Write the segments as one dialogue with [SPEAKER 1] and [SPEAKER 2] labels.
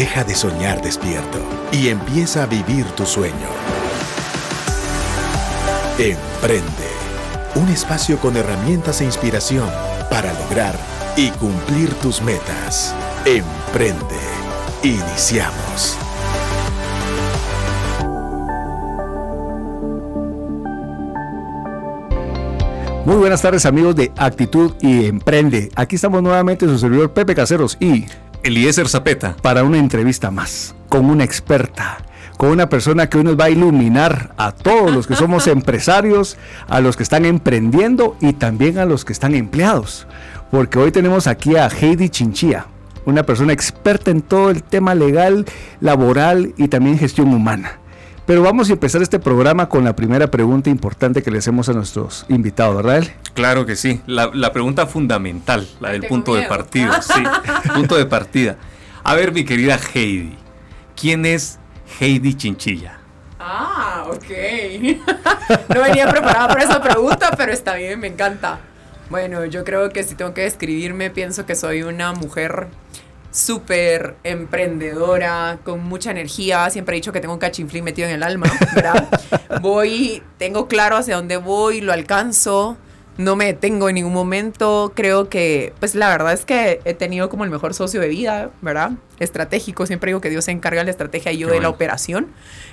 [SPEAKER 1] Deja de soñar despierto y empieza a vivir tu sueño. Emprende. Un espacio con herramientas e inspiración para lograr y cumplir tus metas. Emprende. Iniciamos.
[SPEAKER 2] Muy buenas tardes amigos de Actitud y Emprende. Aquí estamos nuevamente su servidor Pepe Caseros y
[SPEAKER 3] Eliezer Zapeta
[SPEAKER 2] para una entrevista más con una experta, con una persona que hoy nos va a iluminar a todos los que somos empresarios, a los que están emprendiendo y también a los que están empleados. Porque hoy tenemos aquí a Heidi Chinchilla, una persona experta en todo el tema legal, laboral y también gestión humana. Pero vamos a empezar este programa con la primera pregunta importante que le hacemos a nuestros invitados, ¿verdad?
[SPEAKER 3] Claro que sí. La, pregunta fundamental, la del punto de partida. Sí, punto de partida. A ver, mi querida Heidi, ¿quién es Heidi Chinchilla?
[SPEAKER 4] Ah, ok. no venía preparada para esa pregunta, pero está bien, me encanta. Bueno, yo creo que si tengo que describirme, pienso que soy una mujer súper emprendedora, con mucha energía. Siempre he dicho que tengo un cachinflín metido en el alma, ¿verdad? voy, tengo claro hacia dónde voy, lo alcanzo. No me detengo en ningún momento. Creo que, pues la verdad es que he tenido como el mejor socio de vida, ¿verdad? Estratégico. Siempre digo que Dios se encarga de la estrategia y yo de la operación.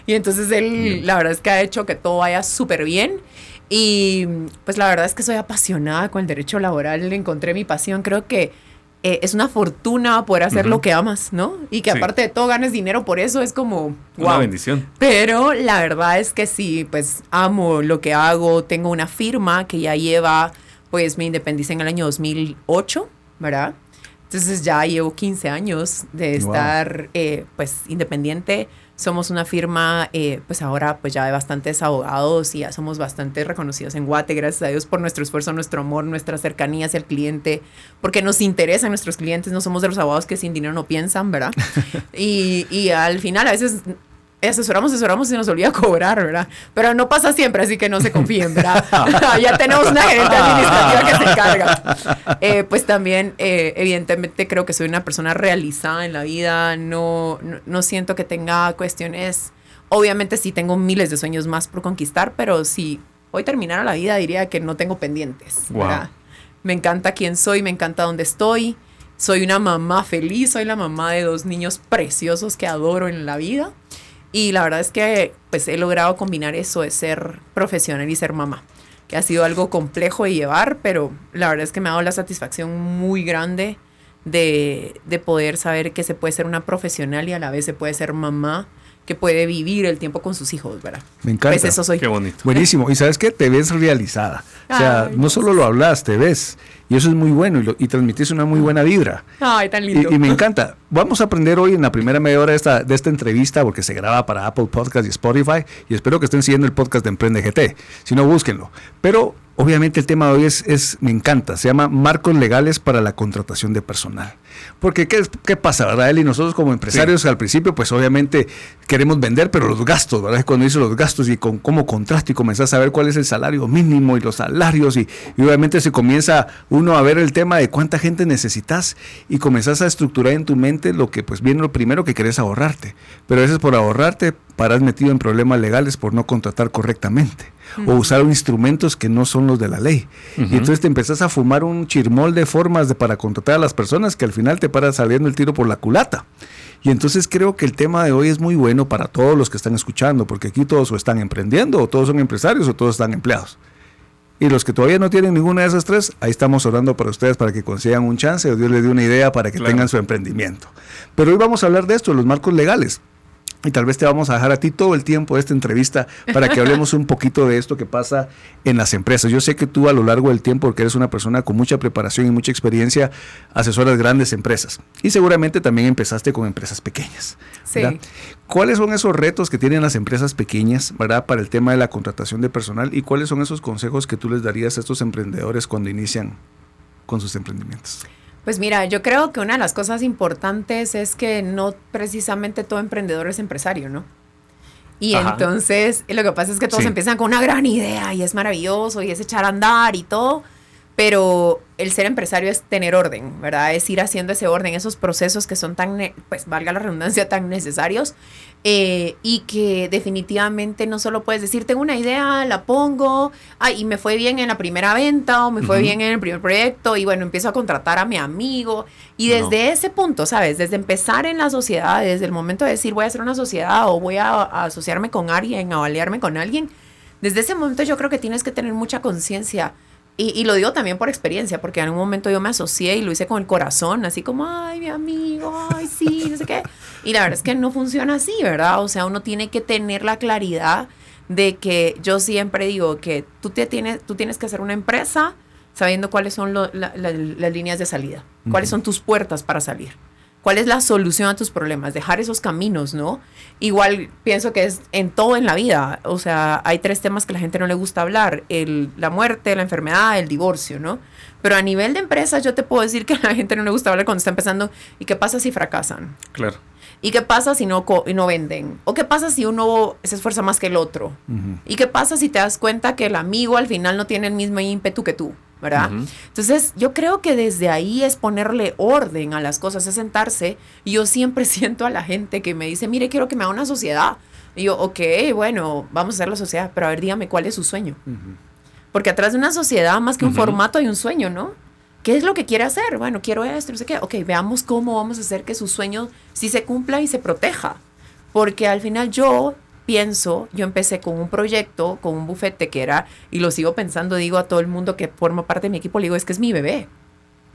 [SPEAKER 4] Y entonces él, la verdad es que ha hecho que todo vaya súper bien. Y pues la verdad es que soy apasionada con el derecho laboral. Encontré mi pasión. Creo que eh, es una fortuna poder hacer lo que amas, ¿no? Y que aparte de todo ganes dinero por eso es como...
[SPEAKER 3] Wow. Una bendición.
[SPEAKER 4] Pero la verdad es que sí, pues amo lo que hago. Tengo una firma que ya lleva, pues me independicé en el año 2008, ¿verdad? Entonces ya llevo 15 años de estar, eh, pues, independiente. Somos una firma, eh, pues ahora pues ya de bastantes abogados y ya somos bastante reconocidos en Guate, gracias a Dios por nuestro esfuerzo, nuestro amor, nuestra cercanía hacia el cliente, porque nos interesan nuestros clientes, no somos de los abogados que sin dinero no piensan, ¿verdad? y, y al final a veces asesoramos, asesoramos y se nos olvida cobrar, ¿verdad? Pero no pasa siempre, así que no se confíen, ¿verdad? ya tenemos una gerente administrativa que se encarga. Eh, pues también, eh, evidentemente, creo que soy una persona realizada en la vida, no, no, siento que tenga cuestiones, obviamente sí tengo miles de sueños más por conquistar, pero si hoy terminara la vida diría que no tengo pendientes. Me encanta quién soy, me encanta dónde estoy. Soy una mamá feliz, soy la mamá de dos niños preciosos que adoro en la vida. Y la verdad es que pues he logrado combinar eso de ser profesional y ser mamá, que ha sido algo complejo de llevar, pero la verdad es que me ha dado la satisfacción muy grande de, de poder saber que se puede ser una profesional y a la vez se puede ser mamá que puede vivir el tiempo con sus hijos, ¿verdad?
[SPEAKER 2] Me encanta.
[SPEAKER 4] Pues eso soy.
[SPEAKER 3] Qué bonito.
[SPEAKER 2] Buenísimo. Y sabes qué? Te ves realizada. O sea, no solo lo hablas, te ves. Y eso es muy bueno y, lo, y transmitís una muy buena vibra.
[SPEAKER 4] Ay, tan lindo.
[SPEAKER 2] Y, me encanta. Vamos a aprender hoy en la primera media hora de esta, de esta entrevista, porque se graba para Apple Podcast y Spotify. Y espero que estén siguiendo el podcast de Emprende GT. Si no, búsquenlo. Pero obviamente el tema de hoy es, es, me encanta, se llama Marcos Legales para la Contratación de Personal. Porque, ¿qué, qué pasa, verdad, Y nosotros como empresarios al principio, pues obviamente queremos vender, pero los gastos, ¿verdad? Cuando dice los gastos y con cómo contraste y comenzás a ver cuál es el salario mínimo y los salarios y, y, obviamente se comienza uno a ver el tema de cuánta gente necesitas y comenzás a estructurar en tu mente lo que pues viene lo primero que querés ahorrarte. Pero a veces por ahorrarte paras metido en problemas legales por no contratar correctamente o usar instrumentos que no son los de la ley. Y entonces te empezás a fumar un chirmol de formas de, para contratar a las personas que al final te paras saliendo el tiro por la culata. Y entonces creo que el tema de hoy es muy bueno para todos los que están escuchando, porque aquí todos o están emprendiendo, o todos son empresarios, o todos están empleados. Y los que todavía no tienen ninguna de esas tres, ahí estamos orando para ustedes para que consigan un chance o Dios les dé una idea para que tengan su emprendimiento. Pero hoy vamos a hablar de esto, los marcos legales. Y tal vez te vamos a dejar a ti todo el tiempo de esta entrevista para que hablemos un poquito de esto que pasa en las empresas. Yo sé que tú a lo largo del tiempo, porque eres una persona con mucha preparación y mucha experiencia, asesoras grandes empresas. Y seguramente también empezaste con empresas pequeñas.
[SPEAKER 4] Sí.
[SPEAKER 2] ¿Cuáles son esos retos que tienen las empresas pequeñas ¿verdad? para el tema de la contratación de personal? ¿Y cuáles son esos consejos que tú les darías a estos emprendedores cuando inician con sus emprendimientos?
[SPEAKER 4] Pues mira, yo creo que una de las cosas importantes es que no precisamente todo emprendedor es empresario, ¿no? Y entonces lo que pasa es que todos empiezan con una gran idea y es maravilloso y es echar a andar y todo, pero el ser empresario es tener orden, ¿verdad? Es ir haciendo ese orden, esos procesos que son tan, pues valga la redundancia, tan necesarios eh, y que definitivamente no solo puedes decir, tengo una idea, la pongo, ay, y me fue bien en la primera venta o me fue bien en el primer proyecto y bueno, empiezo a contratar a mi amigo. Y desde ese punto, ¿sabes? Desde empezar en la sociedad, desde el momento de decir voy a hacer una sociedad o voy a, a asociarme con alguien, a aliarme con alguien, desde ese momento yo creo que tienes que tener mucha conciencia y, lo digo también por experiencia, porque en un momento yo me asocié y lo hice con el corazón, así como, ay, mi amigo, ay, sí, no sé qué. Y la verdad es que no funciona así, ¿verdad? O sea, uno tiene que tener la claridad de que yo siempre digo que tú, te tienes, tú tienes que hacer una empresa sabiendo cuáles son las líneas de salida, cuáles son tus puertas para salir. ¿Cuál es la solución a tus problemas? Dejar esos caminos, ¿no? Igual pienso que es en todo en la vida. O sea, hay tres temas que la gente no le gusta hablar. El, la muerte, la enfermedad, el divorcio, ¿no? Pero a nivel de empresas yo te puedo decir que a la gente no le gusta hablar cuando está empezando. ¿Y qué pasa si fracasan?
[SPEAKER 3] Claro.
[SPEAKER 4] ¿Y qué pasa si no, no venden? ¿O qué pasa si uno se esfuerza más que el otro? ¿Y qué pasa si te das cuenta que el amigo al final no tiene el mismo ímpetu que tú? ¿verdad? Entonces, yo creo que desde ahí es ponerle orden a las cosas, es sentarse. Y yo siempre siento a la gente que me dice, mire, quiero que me haga una sociedad. Y yo, ok, bueno, vamos a hacer la sociedad, pero a ver, dígame cuál es su sueño. Porque atrás de una sociedad, más que un formato, hay un sueño, ¿no? ¿Qué es lo que quiere hacer? Bueno, quiero esto, no sé qué. Ok, veamos cómo vamos a hacer que su sueño sí se cumpla y se proteja. Porque al final yo pienso, yo empecé con un proyecto, con un bufete que era, y lo sigo pensando, digo a todo el mundo que forma parte de mi equipo, le digo, es que es mi bebé.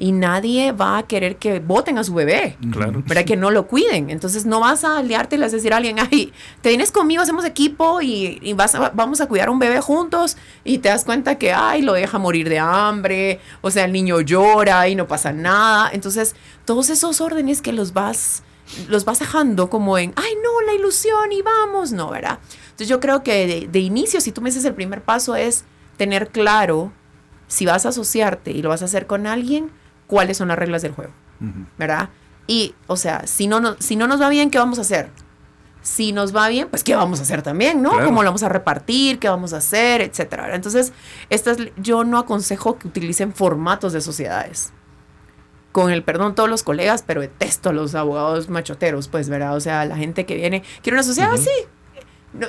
[SPEAKER 4] Y nadie va a querer que voten a su bebé. Claro. Para que no lo cuiden. Entonces no vas a aliarte y le vas a decir a alguien, ay, te vienes conmigo, hacemos equipo y, vas vamos a cuidar un bebé juntos. Y te das cuenta que, ay, lo deja morir de hambre. O sea, el niño llora y no pasa nada. Entonces, todos esos órdenes que los vas los vas dejando como en, ay, no, la ilusión y vamos, no, ¿verdad? Entonces yo creo que de, inicio, si tú me dices el primer paso es tener claro si vas a asociarte y lo vas a hacer con alguien, cuáles son las reglas del juego, ¿verdad? Y, o sea, si no, no, si no nos va bien, ¿qué vamos a hacer? Si nos va bien, pues ¿qué vamos a hacer también, no? ¿Cómo lo vamos a repartir? ¿Qué vamos a hacer? Etcétera. Entonces, estas, yo no aconsejo que utilicen formatos de sociedades con el perdón todos los colegas, pero detesto a los abogados machoteros, pues, ¿verdad? O sea, la gente que viene, quiere una sociedad, así.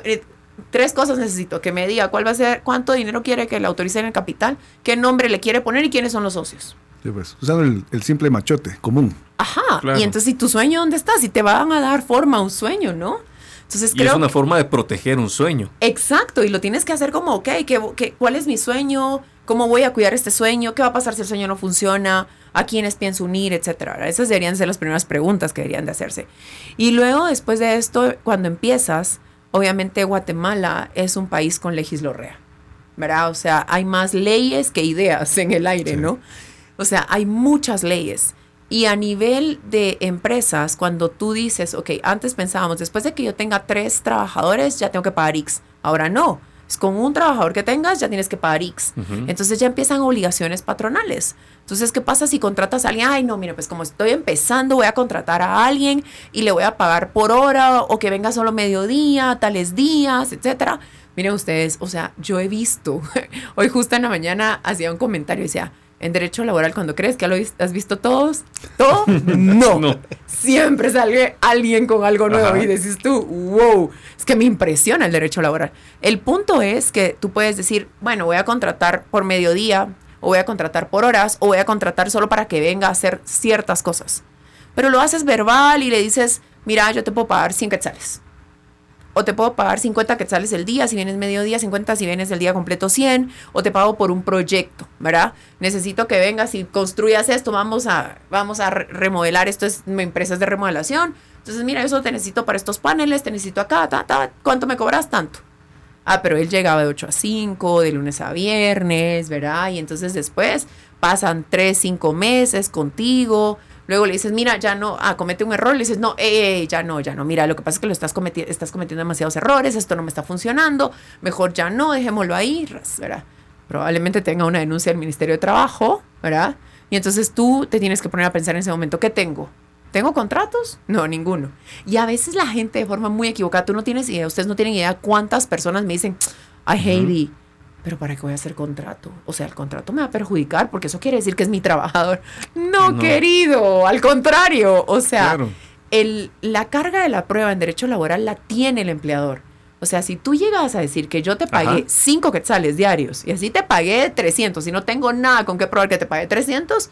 [SPEAKER 4] Eh, tres cosas necesito, que me diga cuál va a ser, cuánto dinero quiere que le autorice en el capital, qué nombre le quiere poner y quiénes son los socios.
[SPEAKER 2] Sí, pues, usando el, simple machote común.
[SPEAKER 4] Ajá, y entonces, ¿y tu sueño dónde está? Si te van a dar forma a un sueño, ¿no? Entonces,
[SPEAKER 3] y es una forma de proteger un sueño.
[SPEAKER 4] Exacto, y lo tienes que hacer como, ok, ¿qué, cuál es mi sueño? ¿Cómo voy a cuidar este sueño? ¿Qué va a pasar si el sueño no funciona? ¿A quiénes pienso unir? Etcétera. Esas deberían ser las primeras preguntas que deberían de hacerse. Y luego, después de esto, cuando empiezas, obviamente Guatemala es un país con legislorrea, ¿verdad? O sea, hay más leyes que ideas en el aire, ¿no? O sea, hay muchas leyes. Y a nivel de empresas, cuando tú dices, ok, antes pensábamos, después de que yo tenga tres trabajadores, ya tengo que pagar X. Ahora no con un trabajador que tengas ya tienes que pagar X. Entonces ya empiezan obligaciones patronales. Entonces, ¿qué pasa si contratas a alguien? Ay, no, mire, pues como estoy empezando, voy a contratar a alguien y le voy a pagar por hora o que venga solo mediodía, tales días, etcétera. Miren ustedes, o sea, yo he visto, hoy justo en la mañana hacía un comentario y decía, en derecho laboral, cuando crees que lo has visto todos, todo, no. Siempre sale alguien con algo nuevo y dices tú, wow, es que me impresiona el derecho laboral. El punto es que tú puedes decir, bueno, voy a contratar por mediodía, o voy a contratar por horas, o voy a contratar solo para que venga a hacer ciertas cosas. Pero lo haces verbal y le dices, mira, yo te puedo pagar 100 quetzales o te puedo pagar 50 quetzales el día, si vienes mediodía, 50, si vienes el día completo 100, o te pago por un proyecto, ¿verdad? Necesito que vengas y construyas esto, vamos a, vamos a remodelar, esto es empresas de remodelación, entonces mira, eso te necesito para estos paneles, te necesito acá, ta, ta, ¿cuánto me cobras? Tanto. Ah, pero él llegaba de 8 a 5, de lunes a viernes, ¿verdad? Y entonces después pasan 3, 5 meses contigo, Luego le dices, mira, ya no, ah, comete un error, le dices, no, eh, ya no, ya no, mira, lo que pasa es que lo estás, cometiendo estás cometiendo demasiados errores, esto no me está funcionando, mejor ya no, dejémoslo ahí, ¿verdad? Probablemente tenga una denuncia al Ministerio de Trabajo, ¿verdad? Y entonces tú te tienes que poner a pensar en ese momento, ¿qué tengo? ¿Tengo contratos? No, ninguno. Y a veces la gente de forma muy equivocada, tú no tienes idea, ustedes no tienen idea cuántas personas me dicen, ay, Heidi, pero ¿para qué voy a hacer contrato? O sea, el contrato me va a perjudicar porque eso quiere decir que es mi trabajador. No, querido, al contrario. O sea, el, la carga de la prueba en derecho laboral la tiene el empleador. O sea, si tú llegas a decir que yo te pagué 5 quetzales diarios y así te pagué 300 y no tengo nada con qué probar que te pagué 300,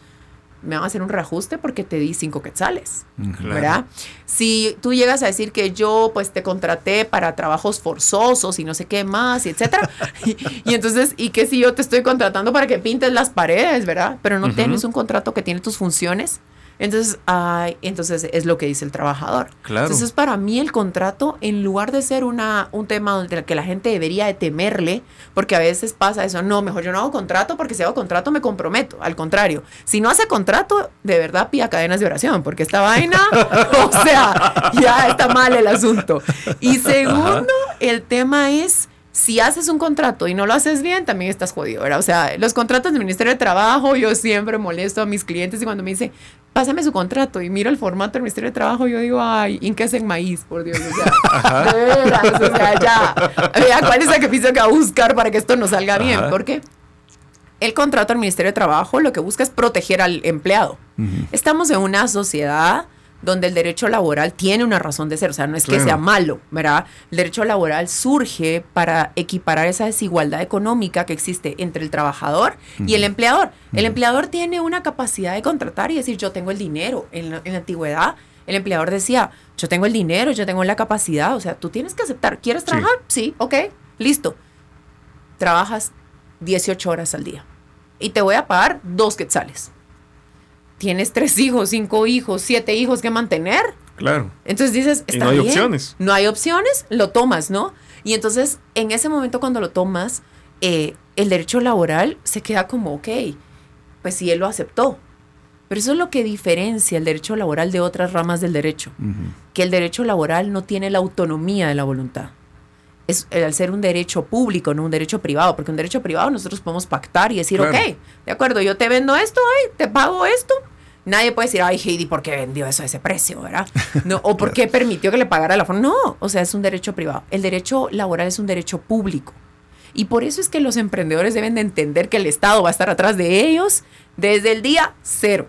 [SPEAKER 4] me van a hacer un reajuste porque te di cinco quetzales, ¿verdad? Si tú llegas a decir que yo pues te contraté para trabajos forzosos y no sé qué más, y etcétera, y, entonces, y que si yo te estoy contratando para que pintes las paredes, ¿verdad? Pero no tienes un contrato que tiene tus funciones, entonces, ay, entonces es lo que dice el trabajador.
[SPEAKER 3] Claro.
[SPEAKER 4] Entonces, para mí el contrato, en lugar de ser una, un tema donde que la gente debería de temerle, porque a veces pasa eso, no, mejor yo no hago contrato porque si hago contrato me comprometo. Al contrario, si no hace contrato, de verdad pida cadenas de oración, porque esta vaina, o sea, ya está mal el asunto. Y segundo, el tema es si haces un contrato y no lo haces bien, también estás jodido, ¿verdad? O sea, los contratos del Ministerio de Trabajo, yo siempre molesto a mis clientes y cuando me dicen, pásame su contrato y miro el formato del Ministerio de Trabajo, yo digo, ay, es en maíz, por Dios, o sea, de veras, o sea, ya, vea cuál es el sacrificio que va a buscar para que esto no salga bien, porque el contrato del Ministerio de Trabajo lo que busca es proteger al empleado. Estamos en una sociedad donde el derecho laboral tiene una razón de ser, o sea, no es que sea malo, ¿verdad? El derecho laboral surge para equiparar esa desigualdad económica que existe entre el trabajador y el empleador. El empleador tiene una capacidad de contratar y decir, yo tengo el dinero. En la, antigüedad, el empleador decía, yo tengo el dinero, yo tengo la capacidad, o sea, tú tienes que aceptar, ¿quieres trabajar? Sí, sí ok, listo. Trabajas 18 horas al día y te voy a pagar dos quetzales tienes tres hijos, cinco hijos, siete hijos que mantener.
[SPEAKER 3] Claro.
[SPEAKER 4] Entonces dices,
[SPEAKER 3] está no hay opciones.
[SPEAKER 4] No hay opciones, lo tomas, ¿no? Y entonces, en ese momento cuando lo tomas, eh, el derecho laboral se queda como, ok, pues sí, él lo aceptó. Pero eso es lo que diferencia el derecho laboral de otras ramas del derecho. Que el derecho laboral no tiene la autonomía de la voluntad. Es al ser un derecho público, no un derecho privado, porque un derecho privado nosotros podemos pactar y decir, ok, de acuerdo, yo te vendo esto, ay, te pago esto, Nadie puede decir, ay, Heidi, ¿por qué vendió eso a ese precio, verdad? No, o ¿por qué permitió que le pagara la forma? No, o sea, es un derecho privado. El derecho laboral es un derecho público. Y por eso es que los emprendedores deben de entender que el Estado va a estar atrás de ellos desde el día cero,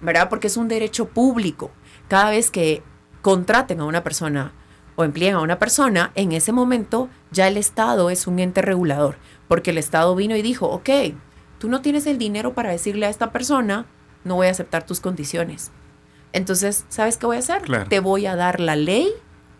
[SPEAKER 4] ¿verdad? Porque es un derecho público. Cada vez que contraten a una persona o empleen a una persona, en ese momento ya el Estado es un ente regulador, porque el Estado vino y dijo, ok, tú no tienes el dinero para decirle a esta persona, no voy a aceptar tus condiciones. Entonces, ¿sabes qué voy a hacer? Te voy a dar la ley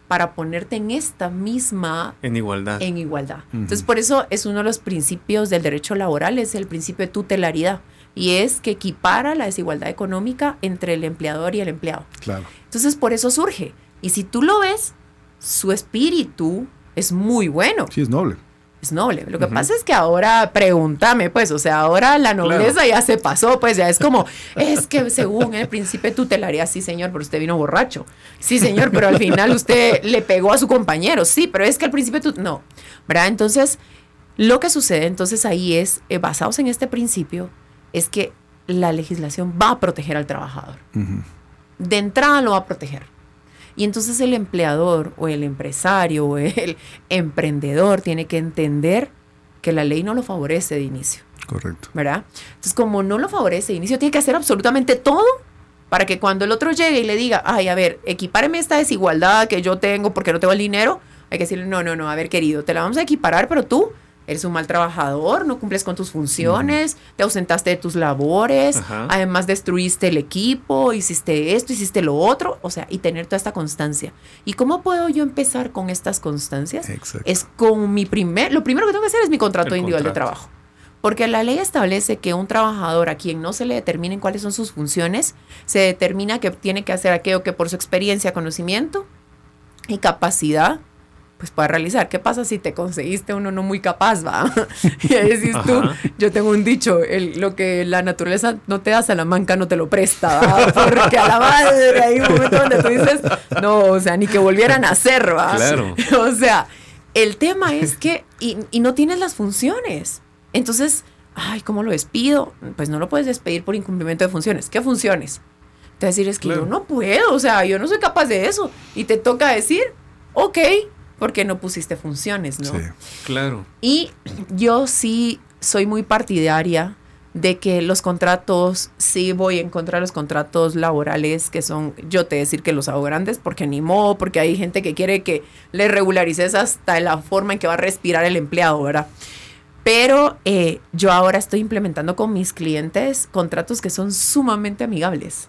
[SPEAKER 4] para ponerte en esta misma...
[SPEAKER 3] En igualdad.
[SPEAKER 4] En igualdad. Entonces, por eso es uno de los principios del derecho laboral, es el principio de tutelaridad. Y es que equipara la desigualdad económica entre el empleador y el empleado.
[SPEAKER 2] Claro.
[SPEAKER 4] Entonces, por eso surge. Y si tú lo ves, su espíritu es muy bueno.
[SPEAKER 2] Sí, es noble
[SPEAKER 4] es noble. Lo que pasa es que ahora, pregúntame, pues, o sea, ahora la nobleza ya se pasó, pues ya es como, es que según el príncipe tutelaría, sí, señor, pero usted vino borracho. Sí, señor, pero al final usted le pegó a su compañero. Sí, pero es que el príncipe tut no, ¿verdad? Entonces, lo que sucede entonces ahí es, eh, basados en este principio, es que la legislación va a proteger al trabajador. De entrada lo va a proteger. Y entonces el empleador o el empresario o el emprendedor tiene que entender que la ley no lo favorece de inicio.
[SPEAKER 2] Correcto.
[SPEAKER 4] ¿Verdad? Entonces, como no lo favorece de inicio, tiene que hacer absolutamente todo para que cuando el otro llegue y le diga, ay, a ver, equipáreme esta desigualdad que yo tengo porque no tengo el dinero, hay que decirle, no, no, no, a ver, querido, te la vamos a equiparar, pero tú eres un mal trabajador, no cumples con tus funciones, te ausentaste de tus labores, además destruiste el equipo, hiciste esto, hiciste lo otro, o sea, y tener toda esta constancia. ¿Y cómo puedo yo empezar con estas constancias? Es con mi primer, lo primero que tengo que hacer es mi contrato individual de trabajo. Porque la ley establece que un trabajador a quien no se le determinen cuáles son sus funciones, se determina que tiene que hacer aquello que por su experiencia, conocimiento y capacidad pues para realizar. ¿Qué pasa si te conseguiste uno no muy capaz, va? y ahí decís tú, yo tengo un dicho, el, lo que la naturaleza no te da, Salamanca no te lo presta, ¿va? Porque a la madre hay un momento donde tú dices, no, o sea, ni que volvieran a nacer, ¿va?
[SPEAKER 3] Claro.
[SPEAKER 4] o sea, el tema es que, y, y no tienes las funciones. Entonces, ay, ¿cómo lo despido? Pues no lo puedes despedir por incumplimiento de funciones. ¿Qué funciones? Te decir, es que yo no puedo, o sea, yo no soy capaz de eso. Y te toca decir, ok, porque no pusiste funciones, ¿no?
[SPEAKER 2] Sí.
[SPEAKER 3] Claro.
[SPEAKER 4] Y yo sí soy muy partidaria de que los contratos, sí voy a encontrar los contratos laborales que son, yo te decir que los hago grandes, porque ni modo, porque hay gente que quiere que le regularices hasta la forma en que va a respirar el empleado, ¿verdad? Pero eh, yo ahora estoy implementando con mis clientes contratos que son sumamente amigables.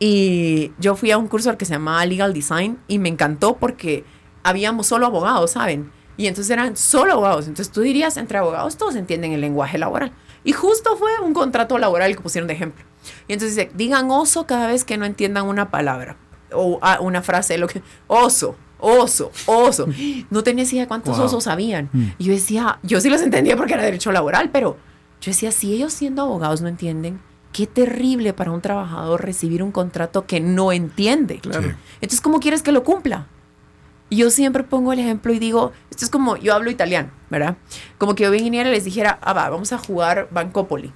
[SPEAKER 4] Y yo fui a un curso que se llamaba Legal Design y me encantó porque habíamos solo abogados, ¿saben? Y entonces eran solo abogados. Entonces tú dirías, entre abogados todos entienden el lenguaje laboral. Y justo fue un contrato laboral que pusieron de ejemplo. Y entonces dice, digan oso cada vez que no entiendan una palabra o ah, una frase, lo que, oso, oso, oso. No tenía idea de cuántos
[SPEAKER 3] Wow.
[SPEAKER 4] osos habían. Y yo decía, yo sí los entendía porque era derecho laboral, pero yo decía, si ellos siendo abogados no entienden, qué terrible para un trabajador recibir un contrato que no entiende.
[SPEAKER 3] Claro.
[SPEAKER 2] Sí.
[SPEAKER 4] Entonces, ¿cómo quieres que lo cumpla? Y Yo siempre pongo el ejemplo y digo, esto es como, yo hablo italiano, ¿verdad? Como que yo viniera y les dijera, ah, va, vamos a jugar Bancopoli.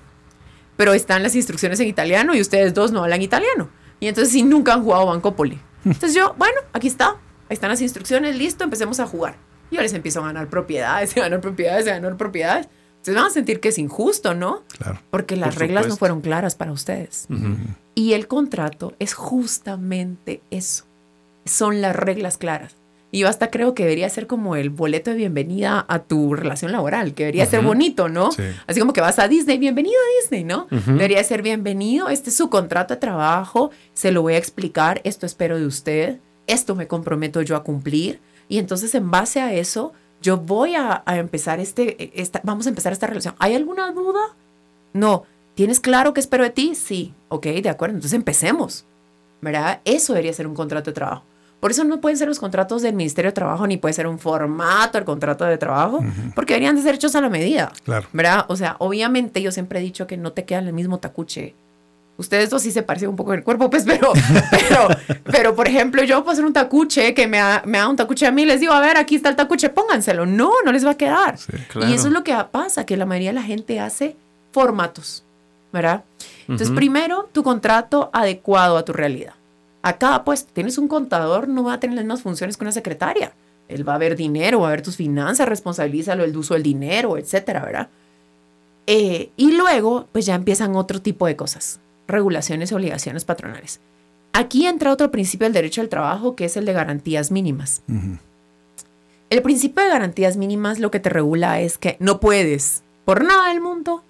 [SPEAKER 4] Pero están las instrucciones en italiano y ustedes dos no hablan italiano. Y entonces sí nunca han jugado Bancopoli. Entonces yo, bueno, aquí está. Ahí están las instrucciones, listo, empecemos a jugar. Y yo les empiezo a ganar propiedades, a ganar propiedades, a ganar propiedades. Ustedes van a sentir que es injusto, ¿no?
[SPEAKER 2] Claro.
[SPEAKER 4] Porque las
[SPEAKER 3] Por
[SPEAKER 4] reglas no fueron claras para ustedes. Y el contrato es justamente eso. Son las reglas claras. Y yo hasta creo que debería ser como el boleto de bienvenida a tu relación laboral, que debería ser bonito, ¿no?
[SPEAKER 2] Sí.
[SPEAKER 4] Así como que vas a Disney, bienvenido a Disney, ¿no? Debería ser bienvenido, este es su contrato de trabajo, se lo voy a explicar, esto espero de usted, esto me comprometo yo a cumplir. Y entonces en base a eso, yo voy a, a empezar este, esta, vamos a empezar esta relación. ¿Hay alguna duda? No. ¿Tienes claro qué espero de ti? Sí. Ok, de acuerdo. Entonces empecemos. ¿Verdad? Eso debería ser un contrato de trabajo. Por eso no pueden ser los contratos del Ministerio de Trabajo ni puede ser un formato el contrato de trabajo, porque deberían de ser hechos a la medida.
[SPEAKER 2] Claro.
[SPEAKER 4] ¿Verdad? O sea, obviamente yo siempre he dicho que no te quedan el mismo tacuche. Ustedes dos sí se parecen un poco en el cuerpo, pues, pero, pero, pero por ejemplo, yo puedo hacer un tacuche que me, ha- me haga un tacuche a mí, les digo, a ver, aquí está el tacuche, pónganselo. No, no les va a quedar.
[SPEAKER 2] Sí.
[SPEAKER 3] Claro.
[SPEAKER 4] Y eso es lo que pasa, que la mayoría de la gente hace formatos, ¿verdad? Entonces, primero, tu contrato adecuado a tu realidad. A cada puesto, tienes un contador, no va a tener las mismas funciones que una secretaria. Él va a ver dinero, va a ver tus finanzas, responsabilízalo el uso del dinero, etcétera, ¿verdad? Eh, y luego, pues ya empiezan otro tipo de cosas, regulaciones y obligaciones patronales. Aquí entra otro principio del derecho al trabajo, que es el de garantías mínimas. El principio de garantías mínimas lo que te regula es que no puedes, por nada del mundo,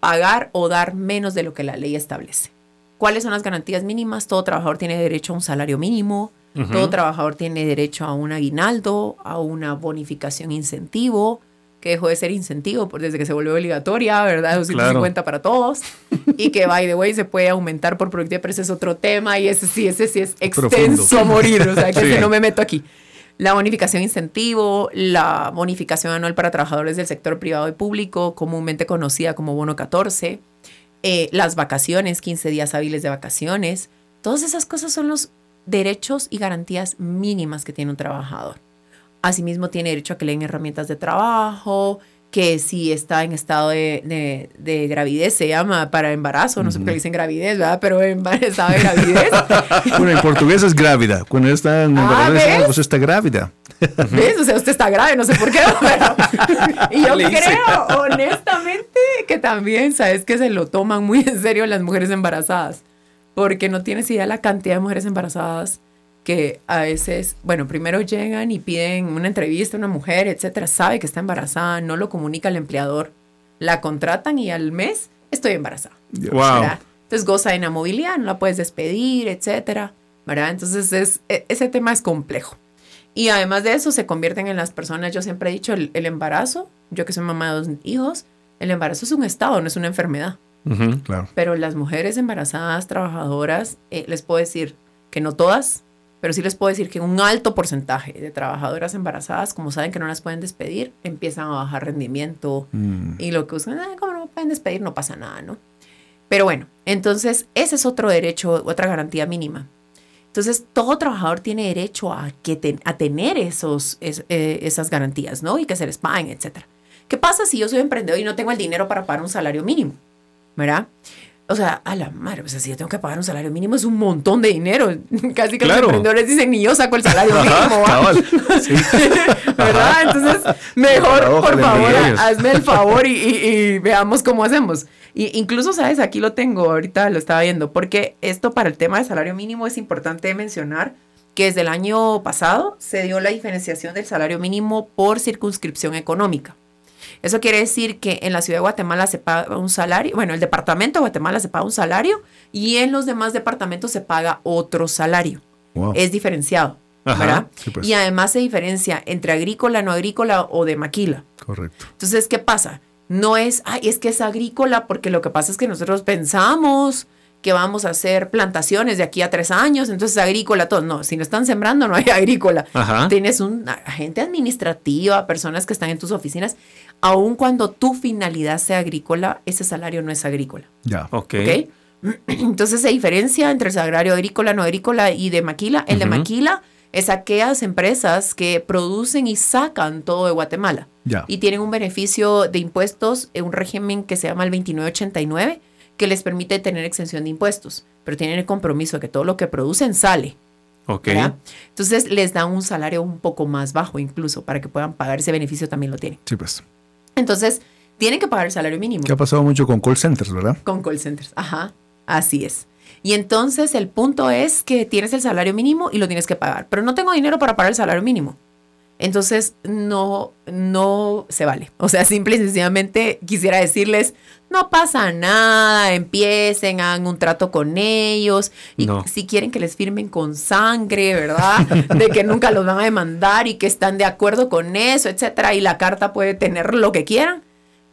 [SPEAKER 4] pagar o dar menos de lo que la ley establece. ¿Cuáles son las garantías mínimas? Todo trabajador tiene derecho a un salario mínimo,
[SPEAKER 3] Ujú.
[SPEAKER 4] todo trabajador tiene derecho a un aguinaldo, a una bonificación incentivo, que dejó de ser incentivo por- desde que se volvió obligatoria, ¿verdad? 250 para todos. Y que, by the way, se puede aumentar por productividad, pero ese es otro tema y ese sí, ese sí es
[SPEAKER 2] Profundo.
[SPEAKER 4] extenso a morir, o sea, que
[SPEAKER 3] Sí.
[SPEAKER 4] ese no me meto aquí. La bonificación incentivo, la bonificación anual para trabajadores del sector privado y público, comúnmente conocida como bono 14, eh, las vacaciones, 15 días hábiles de vacaciones, todas esas cosas son los derechos y garantías mínimas que tiene un trabajador. Asimismo, tiene derecho a que le den herramientas de trabajo, que si está en estado de, de- de gravidez, se llama para embarazo, no sé por qué dicen gravidez, ¿verdad? Pero en estado de gravidez,
[SPEAKER 2] Bueno, en portugués es grávida. Cuando está en
[SPEAKER 4] Ah,
[SPEAKER 2] embarazo, "Pues está grávida.
[SPEAKER 4] ¿Ves? O sea, usted está grave, no sé por qué, pero... Y yo
[SPEAKER 3] hice.
[SPEAKER 4] creo, honestamente, que también, ¿sabes? Que se lo toman muy en serio las mujeres embarazadas. Porque no tienes idea la cantidad de mujeres embarazadas que a veces, bueno, primero llegan y piden una entrevista a una mujer, etcétera, sabe que está embarazada, no lo comunica al empleador, la contratan y al mes estoy embarazada.
[SPEAKER 3] Wow.
[SPEAKER 4] Entonces goza de inamovilidad, no la puedes despedir, etcétera, ¿verdad? Entonces es, e- ese tema es complejo. Y además de eso se convierten en las personas, yo siempre he dicho, el, el embarazo, yo que soy mamá de dos hijos, el embarazo es un estado, no es una enfermedad.
[SPEAKER 2] Claro.
[SPEAKER 4] Pero las mujeres embarazadas, trabajadoras, eh, les puedo decir que no todas, pero sí les puedo decir que un alto porcentaje de trabajadoras embarazadas, como saben que no las pueden despedir, empiezan a bajar rendimiento,
[SPEAKER 2] Mm.
[SPEAKER 4] y lo que usan, "Ah, como no me pueden despedir, no pasa nada, ¿no? Pero bueno, entonces ese es otro derecho, otra garantía mínima. Entonces, todo trabajador tiene derecho a, que a tener esos, es- eh, esas garantías, ¿no? Y que se les paguen, etc. ¿Qué pasa si yo soy emprendedor y no tengo el dinero para pagar un salario mínimo? ¿Verdad? O sea, a la madre, o sea, si yo tengo que pagar un salario mínimo es un montón de dinero. Casi que
[SPEAKER 3] Claro.
[SPEAKER 4] los emprendedores dicen, ni yo saco el salario mínimo. ¿va?"
[SPEAKER 2] cabal. Sí.
[SPEAKER 4] ¿Verdad? Entonces, mejor, por favor, hazme el favor y, y- y veamos cómo hacemos. Y incluso, ¿sabes? Aquí lo tengo, ahorita lo estaba viendo, porque esto para el tema de salario mínimo es importante mencionar que desde el año pasado se dio la diferenciación del salario mínimo por circunscripción económica. Eso quiere decir que en la ciudad de Guatemala se paga un salario, bueno, el departamento de Guatemala se paga un salario y en los demás departamentos se paga otro salario.
[SPEAKER 2] Wow.
[SPEAKER 4] Es diferenciado,
[SPEAKER 3] Ajá,
[SPEAKER 4] ¿verdad?
[SPEAKER 2] sí, pues.
[SPEAKER 4] Y además se diferencia entre agrícola, no agrícola o de maquila.
[SPEAKER 2] Correcto.
[SPEAKER 4] Entonces, ¿qué pasa? No es, ay, es que es agrícola, porque lo que pasa es que nosotros pensamos que vamos a hacer plantaciones de aquí a tres años, entonces agrícola, todo. No, si no están sembrando, no hay agrícola.
[SPEAKER 3] Ajá.
[SPEAKER 4] Tienes un agente administrativa, personas que están en tus oficinas. Aun cuando tu finalidad sea agrícola, ese salario no es agrícola.
[SPEAKER 2] Ya.
[SPEAKER 3] Ok.
[SPEAKER 4] ¿ok? Entonces se diferencia entre el salario agrícola, no agrícola y de maquila. El de
[SPEAKER 3] Ujú.
[SPEAKER 4] maquila es aquellas empresas que producen y sacan todo de Guatemala
[SPEAKER 2] Ya.
[SPEAKER 4] y tienen un beneficio de impuestos en un régimen que se llama el 2989 que les permite tener exención de impuestos, pero tienen el compromiso de que todo lo que producen sale.
[SPEAKER 3] Ok.
[SPEAKER 4] ¿verdad? Entonces les dan un salario un poco más bajo incluso para que puedan pagar ese beneficio también lo tienen.
[SPEAKER 2] Sí, pues.
[SPEAKER 4] Entonces tienen que pagar el salario mínimo.
[SPEAKER 2] Que ha pasado mucho con call centers, ¿verdad?
[SPEAKER 4] Con call centers. Ajá, así es. Y entonces el punto es que tienes el salario mínimo y lo tienes que pagar, pero no tengo dinero para pagar el salario mínimo. Entonces no, no se vale. O sea, simple y sencillamente quisiera decirles, no pasa nada, empiecen, hagan un trato con ellos y
[SPEAKER 3] No.
[SPEAKER 4] si quieren que les firmen con sangre, ¿verdad? De que nunca los van a demandar y que están de acuerdo con eso, etcétera, y la carta puede tener lo que quieran,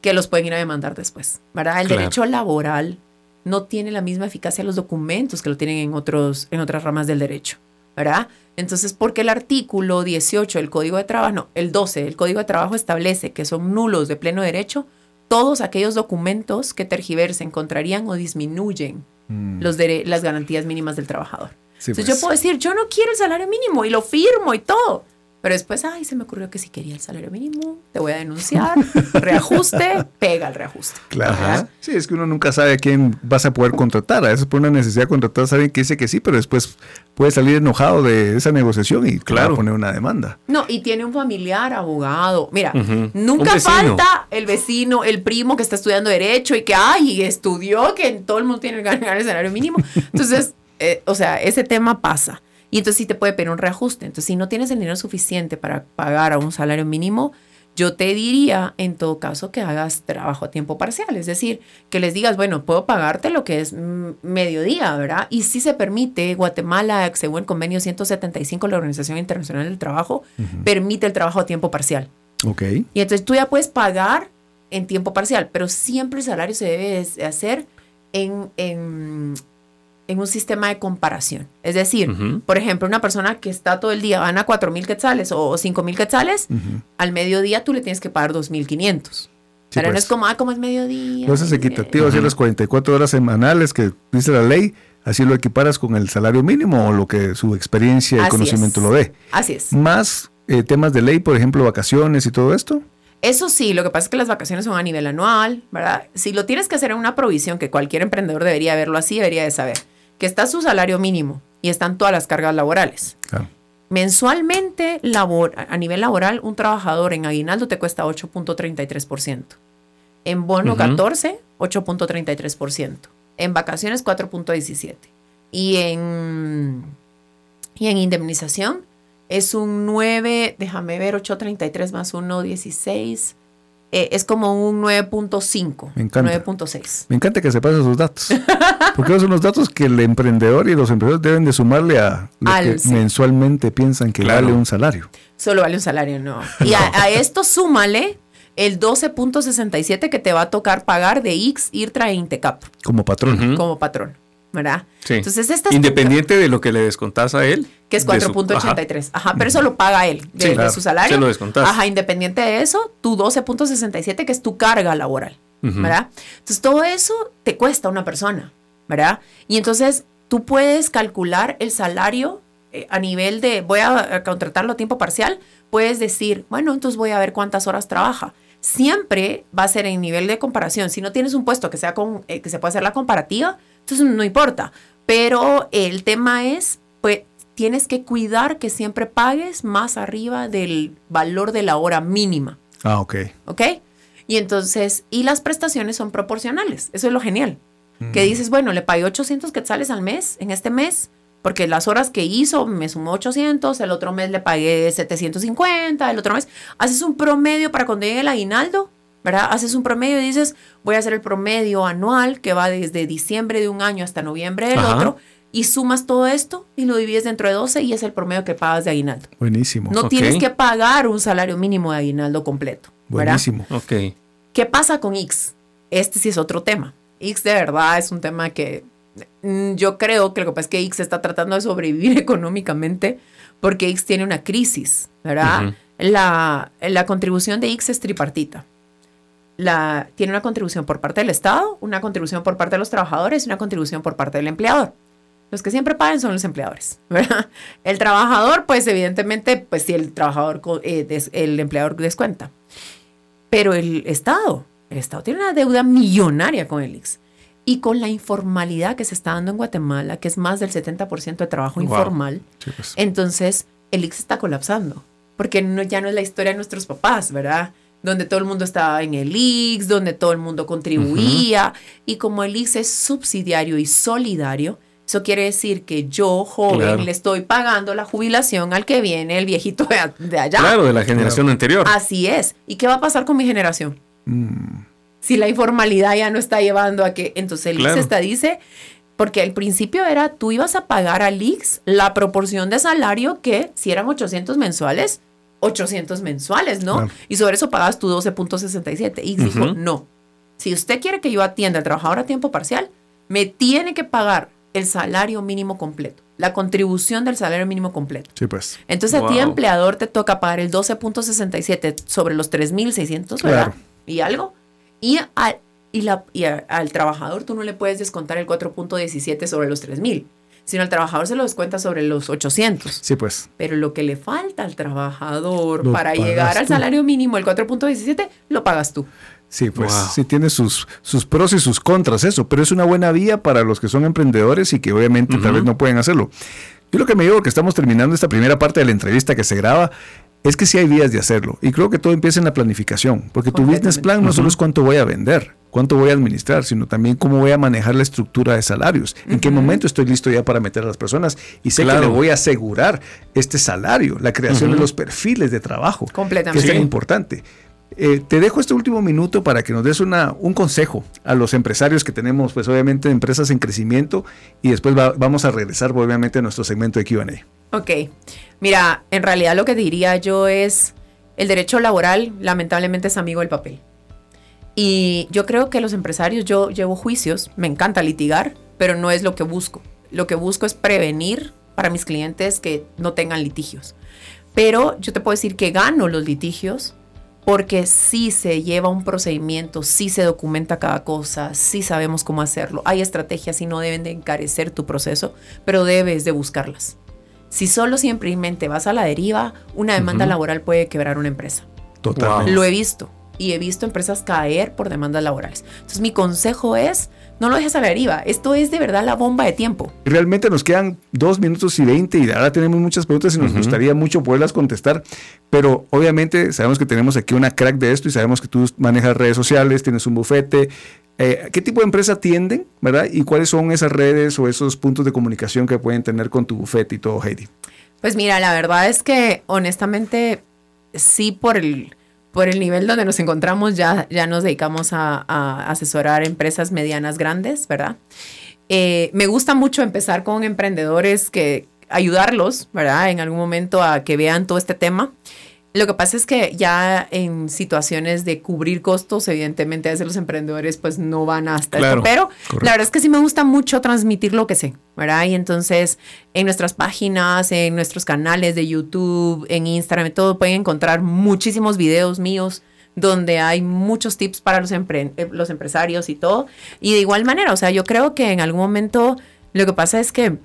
[SPEAKER 4] que los pueden ir a demandar después, ¿verdad? El
[SPEAKER 3] Claro.
[SPEAKER 4] derecho laboral no tiene la misma eficacia los documentos que lo tienen en, otros, en otras ramas del derecho, ¿verdad? Entonces, porque el artículo 18 del Código de Trabajo, no, el 12 del Código de Trabajo establece que son nulos de pleno derecho todos aquellos documentos que tergiversen, contrarían o disminuyen
[SPEAKER 2] Mm.
[SPEAKER 4] los las garantías mínimas del trabajador.
[SPEAKER 2] Sí,
[SPEAKER 4] Entonces
[SPEAKER 2] pues.
[SPEAKER 4] yo puedo decir, yo no quiero el salario mínimo y lo firmo y todo. Pero después, ay, se me ocurrió que si quería el salario mínimo, te voy a denunciar, reajuste, pega el reajuste.
[SPEAKER 2] Claro.
[SPEAKER 4] ¿verdad?
[SPEAKER 2] Sí, es que uno nunca sabe a quién vas a poder contratar. A veces por una necesidad de contratar a alguien que dice que sí, pero después puede salir enojado de esa negociación y
[SPEAKER 3] Claro.
[SPEAKER 2] poner una demanda.
[SPEAKER 4] No, y tiene un familiar abogado. Mira, nunca falta el vecino, el primo que está estudiando derecho y que, ay, estudió, que todo el mundo tiene que ganar el salario mínimo. Entonces, eh, o sea, ese tema pasa. Y entonces sí te puede pedir un reajuste. Entonces, si no tienes el dinero suficiente para pagar a un salario mínimo, yo te diría, en todo caso, que hagas trabajo a tiempo parcial. Es decir, que les digas, bueno, puedo pagarte lo que es mm, mediodía, ¿verdad? Y si se permite, Guatemala, según el convenio 175 de la Organización Internacional del Trabajo, permite el trabajo a tiempo parcial.
[SPEAKER 2] Ok.
[SPEAKER 4] Y entonces tú ya puedes pagar en tiempo parcial, pero siempre el salario se debe de hacer en, en, en un sistema de comparación. Es decir, por ejemplo, una persona que está todo el día gana 4 mil quetzales o 5 mil quetzales,
[SPEAKER 2] Ujú.
[SPEAKER 4] al mediodía tú le tienes que pagar 2.500. pero no
[SPEAKER 2] pues.
[SPEAKER 4] es como, ah, como es mediodía.
[SPEAKER 2] Lo haces equitativo, así las 44 horas semanales que dice la ley, así lo equiparas con el salario mínimo o lo que su experiencia y
[SPEAKER 4] Así
[SPEAKER 2] conocimiento
[SPEAKER 4] es.
[SPEAKER 2] lo dé.
[SPEAKER 4] Así es.
[SPEAKER 2] Más eh, temas de ley, por ejemplo, vacaciones y todo esto.
[SPEAKER 4] Eso sí, lo que pasa es que las vacaciones son a nivel anual, ¿verdad? Si lo tienes que hacer en una provisión, que cualquier emprendedor debería verlo así, debería de saber, que está su salario mínimo y están todas las cargas laborales.
[SPEAKER 2] Claro.
[SPEAKER 4] Mensualmente, labor, a nivel laboral, un trabajador en aguinaldo te cuesta 8.33%. En bono
[SPEAKER 3] Ujú.
[SPEAKER 4] 14, 8.33%. En vacaciones, 4.17%. Y en, y en indemnización es un 9, déjame ver, 8.33 más 1, 16. Eh, es como un 9.5.
[SPEAKER 2] Me encanta.
[SPEAKER 4] 9.6.
[SPEAKER 2] Me encanta que se pasen esos datos. Porque esos son los datos que el emprendedor y los emprendedores deben de sumarle a lo
[SPEAKER 4] Al-
[SPEAKER 2] que
[SPEAKER 4] sí.
[SPEAKER 2] mensualmente piensan que
[SPEAKER 3] Claro.
[SPEAKER 2] vale un salario.
[SPEAKER 4] Solo vale un salario, no. Y a, a esto súmale el 12.67 que te va a tocar pagar de X, IRTRA e INTECAP
[SPEAKER 2] Como patrón.
[SPEAKER 3] Ujú.
[SPEAKER 4] como patrón, ¿verdad?
[SPEAKER 3] Sí.
[SPEAKER 4] Entonces, esta es tu-
[SPEAKER 3] Independiente de lo que le descontás a él.
[SPEAKER 4] Que es
[SPEAKER 3] de su-
[SPEAKER 4] 4.83. Ajá. pero eso lo paga él de,
[SPEAKER 3] Sí,
[SPEAKER 4] de
[SPEAKER 3] claro.
[SPEAKER 4] su salario.
[SPEAKER 3] Se lo descontás.
[SPEAKER 4] Ajá, independiente de eso, tu 12.67 que es tu carga laboral,
[SPEAKER 3] Ujú.
[SPEAKER 4] ¿verdad? Entonces, todo eso te cuesta a una persona, ¿verdad? Y entonces, tú puedes calcular el salario eh, a nivel de, voy a, a contratarlo a tiempo parcial, puedes decir, bueno, entonces voy a ver cuántas horas trabaja. siempre va a ser en nivel de comparación. Si no tienes un puesto que sea con, eh, que se pueda hacer la comparativa, entonces no importa. Pero el tema es, tienes que cuidar que siempre pagues más arriba del valor de la hora mínima.
[SPEAKER 2] Ah, ok.
[SPEAKER 4] ¿Ok? Y entonces, y las prestaciones son proporcionales. Eso es lo genial. Que dices, bueno, le pagué 800 quetzales al mes en este mes, porque las horas que hizo me sumó 800, el otro mes le pagué 750, el otro mes. Haces un promedio para cuando llegue el aguinaldo, ¿verdad? Haces un promedio y dices, voy a hacer el promedio anual que va desde diciembre de un año hasta noviembre del
[SPEAKER 3] Ajá.
[SPEAKER 4] otro, y sumas todo esto y lo divides dentro de 12 y es el promedio que pagas de aguinaldo.
[SPEAKER 2] Buenísimo.
[SPEAKER 4] No tienes que pagar un salario mínimo de aguinaldo completo. ¿verdad?
[SPEAKER 2] Buenísimo.
[SPEAKER 3] Ok.
[SPEAKER 4] ¿Qué pasa con X? Este sí es otro tema. X de verdad es un tema que mm, yo creo que lo que pasa es que X está tratando de sobrevivir económicamente porque X tiene una crisis, ¿verdad? La, la contribución de X es tripartita. La, tiene una contribución por parte del Estado, una contribución por parte de los trabajadores y una contribución por parte del empleador. Los que siempre pagan son los empleadores, ¿verdad? El trabajador, pues evidentemente, pues si el trabajador, eh, des- el empleador descuenta. Pero el Estado, el Estado tiene una deuda millonaria con el IX. Y con la informalidad que se está dando en Guatemala, que es más del 70% de trabajo
[SPEAKER 3] Wow.
[SPEAKER 4] informal,
[SPEAKER 2] Sí, pues.
[SPEAKER 4] entonces el IX está colapsando. Porque no, ya no es la historia de nuestros papás, ¿verdad? Donde todo el mundo estaba en el IX, donde todo el mundo contribuía. Y como el IX es subsidiario y solidario, eso quiere decir que yo, joven,
[SPEAKER 3] Claro.
[SPEAKER 4] le estoy pagando la jubilación al que viene, el viejito de, allá.
[SPEAKER 3] Claro, de la generación anterior.
[SPEAKER 4] Así es. ¿Y qué va a pasar con mi generación?
[SPEAKER 2] Mm,
[SPEAKER 4] Si la informalidad ya no está llevando a que, entonces el
[SPEAKER 3] Claro.
[SPEAKER 4] IX está dice, porque al principio era, tú ibas a pagar al IX la proporción de salario que si eran 800 mensuales, 800 mensuales, ¿no?
[SPEAKER 2] Claro.
[SPEAKER 4] Y sobre eso pagas tu 12.67. Y dijo, no, si usted quiere que yo atienda al trabajador a tiempo parcial, me tiene que pagar el salario mínimo completo, la contribución del salario mínimo completo.
[SPEAKER 2] sí, pues.
[SPEAKER 4] Entonces a ti, empleador, te toca pagar el 12.67 sobre los 3.600, ¿verdad?
[SPEAKER 2] Claro.
[SPEAKER 4] Y algo. Y, al, y, la, y a- al trabajador tú no le puedes descontar el 4.17 sobre los 3.000, sino al trabajador se lo descuenta sobre los 800.
[SPEAKER 2] Sí, pues.
[SPEAKER 4] Pero lo que le falta al trabajador
[SPEAKER 2] Lo
[SPEAKER 4] para llegar al
[SPEAKER 2] tú.
[SPEAKER 4] salario mínimo, el 4.17, lo pagas tú.
[SPEAKER 2] Sí, pues
[SPEAKER 3] Wow.
[SPEAKER 2] sí tiene sus, sus pros y sus contras eso, pero es una buena vía para los que son emprendedores y que obviamente tal vez no pueden hacerlo. Yo lo que me digo que estamos terminando esta primera parte de la entrevista que se graba es que sí hay vías de hacerlo y creo que todo empieza en la planificación, porque tu business plan no solo es cuánto voy a vender, cuánto voy a administrar, sino también cómo voy a manejar la estructura de salarios, en qué momento estoy listo ya para meter a las personas y sé
[SPEAKER 3] Claro.
[SPEAKER 2] que le voy a asegurar este salario, la creación de los perfiles de trabajo que
[SPEAKER 4] Completamente.
[SPEAKER 2] es tan importante. Eh, te dejo este último minuto para que nos des una, un consejo a los empresarios que tenemos, pues obviamente empresas en crecimiento y después va- vamos a regresar obviamente a nuestro segmento de Q&A.
[SPEAKER 4] Ok, mira, en realidad lo que diría yo es, el derecho laboral lamentablemente es amigo del papel. Y yo creo que los empresarios, yo llevo juicios, me encanta litigar, pero no es lo que busco. Lo que busco es prevenir para mis clientes que no tengan litigios. Pero yo te puedo decir que gano los litigios porque sí se lleva un procedimiento, sí se documenta cada cosa, sí sabemos cómo hacerlo. Hay estrategias y no deben de encarecer tu proceso, pero debes de buscarlas. Si solo simplemente vas a la deriva, una demanda laboral puede quebrar una empresa.
[SPEAKER 2] Totalmente.
[SPEAKER 4] Lo he visto y he visto empresas caer por demandas laborales. Entonces mi consejo es, no lo dejes a la deriva. Esto es de verdad la bomba de tiempo.
[SPEAKER 2] Realmente nos quedan dos minutos y veinte y ahora tenemos muchas preguntas y nos gustaría mucho poderlas contestar, pero obviamente sabemos que tenemos aquí una crack de esto y sabemos que tú manejas redes sociales, tienes un bufete. Eh, ¿Qué tipo de empresa atienden, verdad? ¿Y cuáles son esas redes o esos puntos de comunicación que pueden tener con tu bufete y todo, Heidi?
[SPEAKER 4] Pues mira, la verdad es que honestamente sí por el, por el nivel donde nos encontramos ya, ya nos dedicamos a, asesorar empresas medianas grandes, ¿verdad? Eh, me gusta mucho empezar con emprendedores que ayudarlos, ¿verdad? En algún momento a que vean todo este tema. Lo que pasa es que ya en situaciones de cubrir costos, evidentemente a veces los emprendedores pues no van hasta
[SPEAKER 3] Claro,
[SPEAKER 4] esto, pero
[SPEAKER 2] correcto.
[SPEAKER 4] la verdad es que sí me gusta mucho transmitir lo que sé, ¿verdad? Y entonces en nuestras páginas, en nuestros canales de YouTube, en Instagram, y todo, pueden encontrar muchísimos videos míos donde hay muchos tips para los, empre- eh, los empresarios y todo. Y de igual manera, o sea, yo creo que en algún momento lo que pasa es que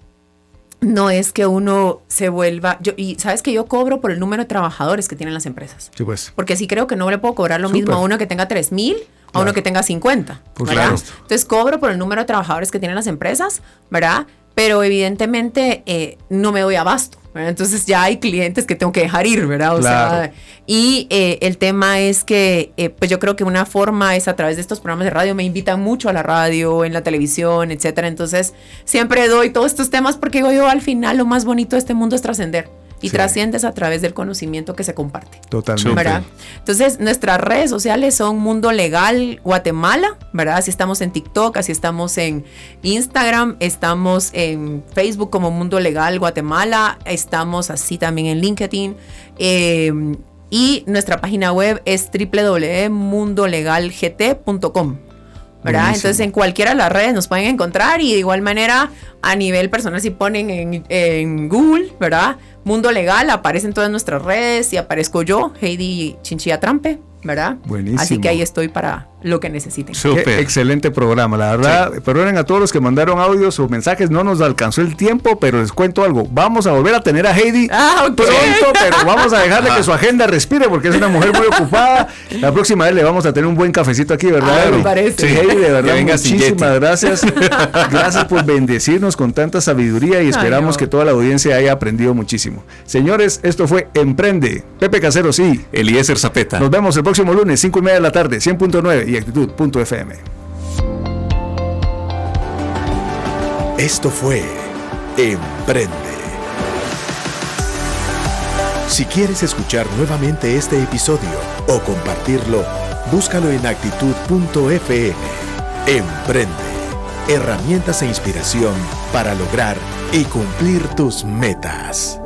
[SPEAKER 4] no es que uno se vuelva, yo, y sabes que yo cobro por el número de trabajadores que tienen las empresas.
[SPEAKER 2] Sí, pues.
[SPEAKER 4] Porque sí creo que no le puedo cobrar lo mismo a uno que tenga 3 mil a
[SPEAKER 2] Claro.
[SPEAKER 4] uno que tenga 50.
[SPEAKER 2] Pues
[SPEAKER 4] ¿verdad?
[SPEAKER 2] claro.
[SPEAKER 4] Entonces cobro por el número de trabajadores que tienen las empresas, ¿verdad? Pero evidentemente eh, no me doy abasto. ¿verdad? Entonces ya hay clientes que tengo que dejar ir, ¿verdad? O
[SPEAKER 2] Claro.
[SPEAKER 4] sea, y eh, el tema es que, eh, pues yo creo que una forma es a través de estos programas de radio, me invitan mucho a la radio, en la televisión, etcétera. Entonces siempre doy todos estos temas porque digo yo, al final lo más bonito de este mundo es trascender. Y
[SPEAKER 2] Sí.
[SPEAKER 4] trasciendes a través del conocimiento que se comparte.
[SPEAKER 2] Totalmente.
[SPEAKER 4] ¿verdad? Entonces, nuestras redes sociales son Mundo Legal Guatemala, ¿verdad? Así estamos en TikTok, así estamos en Instagram, estamos en Facebook como Mundo Legal Guatemala, estamos así también en LinkedIn. eh, y nuestra página web es www.mundolegalgt.com. ¿verdad?
[SPEAKER 2] Buenísimo.
[SPEAKER 4] Entonces en cualquiera de las redes nos pueden encontrar y de igual manera a nivel personal si ponen en, en Google, ¿verdad? Mundo Legal, aparecen todas nuestras redes y aparezco yo, Heidi Chinchilla Trampe, ¿verdad?
[SPEAKER 2] Buenísimo.
[SPEAKER 4] Así que ahí estoy para lo que necesiten.
[SPEAKER 2] Qué
[SPEAKER 3] Súper.
[SPEAKER 2] excelente programa, la verdad. Perdonen a todos los que mandaron audios o mensajes, no nos alcanzó el tiempo, pero les cuento algo. Vamos a volver a tener a Heidi
[SPEAKER 4] Ah, ok.
[SPEAKER 2] pronto, pero vamos a dejarle que su agenda respire porque es una mujer muy ocupada. La próxima vez le vamos a tener un buen cafecito aquí, ¿verdad?
[SPEAKER 4] Ah, me parece.
[SPEAKER 2] Sí, Heidi, de verdad, muchísimas gracias. Gracias por bendecirnos con tanta sabiduría y esperamos
[SPEAKER 4] no.
[SPEAKER 2] que toda la audiencia haya aprendido muchísimo. Señores, esto fue Emprende. Pepe Casero, sí.
[SPEAKER 3] Eliezer Zapeta.
[SPEAKER 2] Nos vemos el próximo lunes, 5 y media de la tarde, 100.9 y actitud.fm.
[SPEAKER 1] Esto fue Emprende. Si quieres escuchar nuevamente este episodio o compartirlo, búscalo en actitud.fm. Emprende. Herramientas e inspiración para lograr y cumplir tus metas.